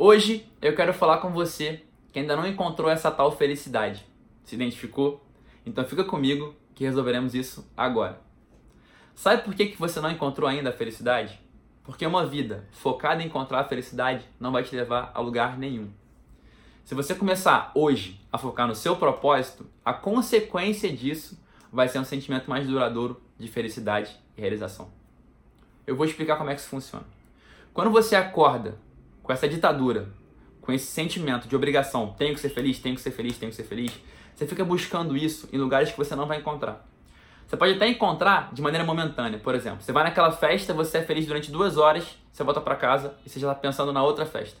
Hoje eu quero falar com você que ainda não encontrou essa tal felicidade. Se identificou? Então fica comigo que resolveremos isso agora. Sabe por que, que você não encontrou ainda a felicidade? Porque uma vida focada em encontrar a felicidade não vai te levar a lugar nenhum. Se você começar hoje a focar no seu propósito, a consequência disso vai ser um sentimento mais duradouro de felicidade e realização. Eu vou explicar como é que isso funciona. Quando você acorda com essa ditadura, com esse sentimento de obrigação, tenho que ser feliz, tenho que ser feliz, tenho que ser feliz, você fica buscando isso em lugares que você não vai encontrar. Você pode até encontrar de maneira momentânea, por exemplo. Você vai naquela festa, você é feliz durante duas horas, você volta para casa e você já está pensando na outra festa.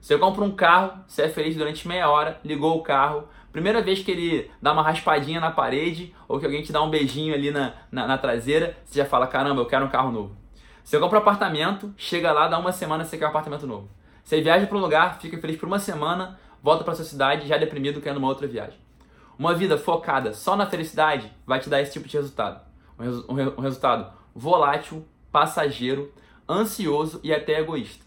Você compra um carro, você é feliz durante meia hora, ligou o carro. Primeira vez que ele dá uma raspadinha na parede ou que alguém te dá um beijinho ali na, na, na traseira, você já fala: caramba, eu quero um carro novo. Você compra um apartamento, chega lá, dá uma semana, você quer um apartamento novo. Você viaja para um lugar, fica feliz por uma semana, volta para sua cidade, já deprimido, querendo uma outra viagem. Uma vida focada só na felicidade vai te dar esse tipo de resultado. Um, um, um resultado volátil, passageiro, ansioso e até egoísta.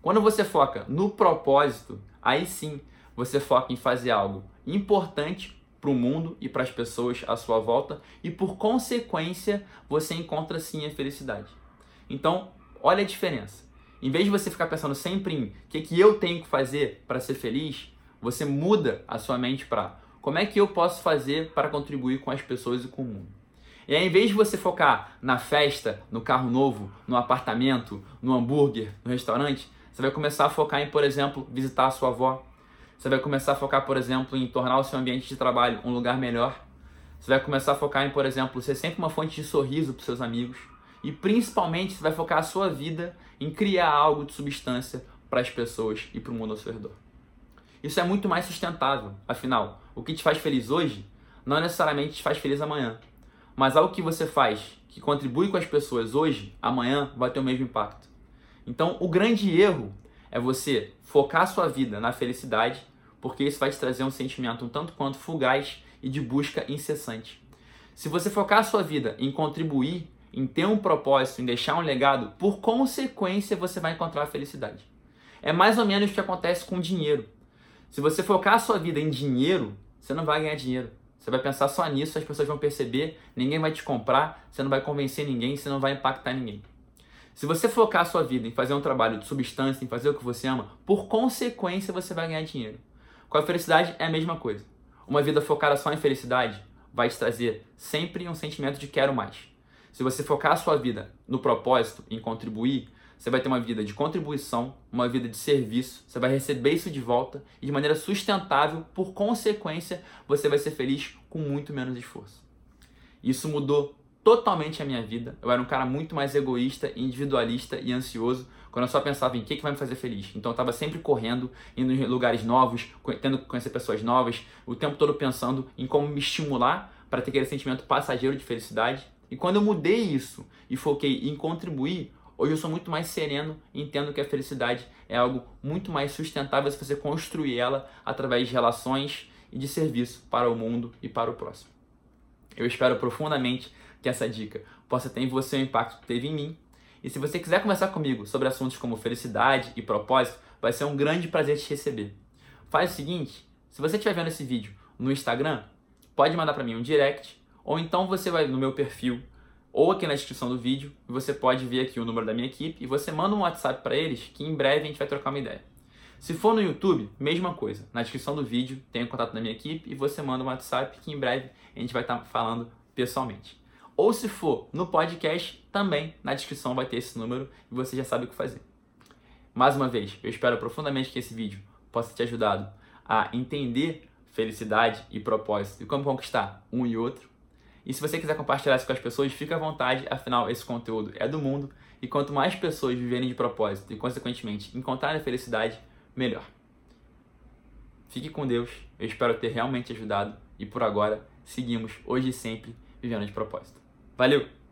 Quando você foca no propósito, aí sim você foca em fazer algo importante para o mundo e para as pessoas à sua volta e por consequência você encontra sim a felicidade. Então, olha a diferença. Em vez de você ficar pensando sempre em o que, que eu tenho que fazer para ser feliz, você muda a sua mente para como é que eu posso fazer para contribuir com as pessoas e com o mundo. E aí, em vez de você focar na festa, no carro novo, no apartamento, no hambúrguer, no restaurante, você vai começar a focar em, por exemplo, visitar a sua avó. Você vai começar a focar, por exemplo, em tornar o seu ambiente de trabalho um lugar melhor. Você vai começar a focar em, por exemplo, ser sempre uma fonte de sorriso para seus amigos. E principalmente, você vai focar a sua vida em criar algo de substância para as pessoas e para o mundo ao seu redor. Isso é muito mais sustentável. Afinal, o que te faz feliz hoje não necessariamente te faz feliz amanhã. Mas algo que você faz que contribui com as pessoas hoje, amanhã vai ter o mesmo impacto. Então, o grande erro é você focar a sua vida na felicidade, porque isso vai te trazer um sentimento um tanto quanto fugaz e de busca incessante. Se você focar a sua vida em contribuir, em ter um propósito, em deixar um legado, por consequência você vai encontrar a felicidade. É mais ou menos o que acontece com dinheiro. Se você focar a sua vida em dinheiro, você não vai ganhar dinheiro. Você vai pensar só nisso, as pessoas vão perceber, ninguém vai te comprar, você não vai convencer ninguém, você não vai impactar ninguém. Se você focar a sua vida em fazer um trabalho de substância, em fazer o que você ama, por consequência você vai ganhar dinheiro. Com a felicidade é a mesma coisa. Uma vida focada só em felicidade vai te trazer sempre um sentimento de quero mais. Se você focar a sua vida no propósito, em contribuir, você vai ter uma vida de contribuição, uma vida de serviço, você vai receber isso de volta e de maneira sustentável, por consequência, você vai ser feliz com muito menos esforço. Isso mudou totalmente a minha vida. Eu era um cara muito mais egoísta, individualista e ansioso quando eu só pensava em o que, que vai me fazer feliz. Então eu estava sempre correndo, indo em lugares novos, tendo que conhecer pessoas novas, o tempo todo pensando em como me estimular para ter aquele sentimento passageiro de felicidade. E quando eu mudei isso e foquei em contribuir, hoje eu sou muito mais sereno e entendo que a felicidade é algo muito mais sustentável se você construir ela através de relações e de serviço para o mundo e para o próximo. Eu espero profundamente que essa dica possa ter em você o impacto que teve em mim. E se você quiser conversar comigo sobre assuntos como felicidade e propósito, vai ser um grande prazer te receber. Faz o seguinte, se você estiver vendo esse vídeo no Instagram, pode mandar para mim um direct, ou então você vai no meu perfil, ou aqui na descrição do vídeo, você pode ver aqui o número da minha equipe, e você manda um WhatsApp para eles, que em breve a gente vai trocar uma ideia. Se for no YouTube, mesma coisa. Na descrição do vídeo tem o contato da minha equipe e você manda um WhatsApp que em breve a gente vai estar tá falando pessoalmente. Ou se for no podcast, também na descrição vai ter esse número e você já sabe o que fazer. Mais uma vez, eu espero profundamente que esse vídeo possa te ajudado a entender felicidade e propósito e como conquistar um e outro. E se você quiser compartilhar isso com as pessoas, fica à vontade, afinal esse conteúdo é do mundo e quanto mais pessoas viverem de propósito e consequentemente encontrarem a felicidade, melhor. Fique com Deus, eu espero ter realmente ajudado e por agora seguimos hoje e sempre vivendo de propósito. Valeu!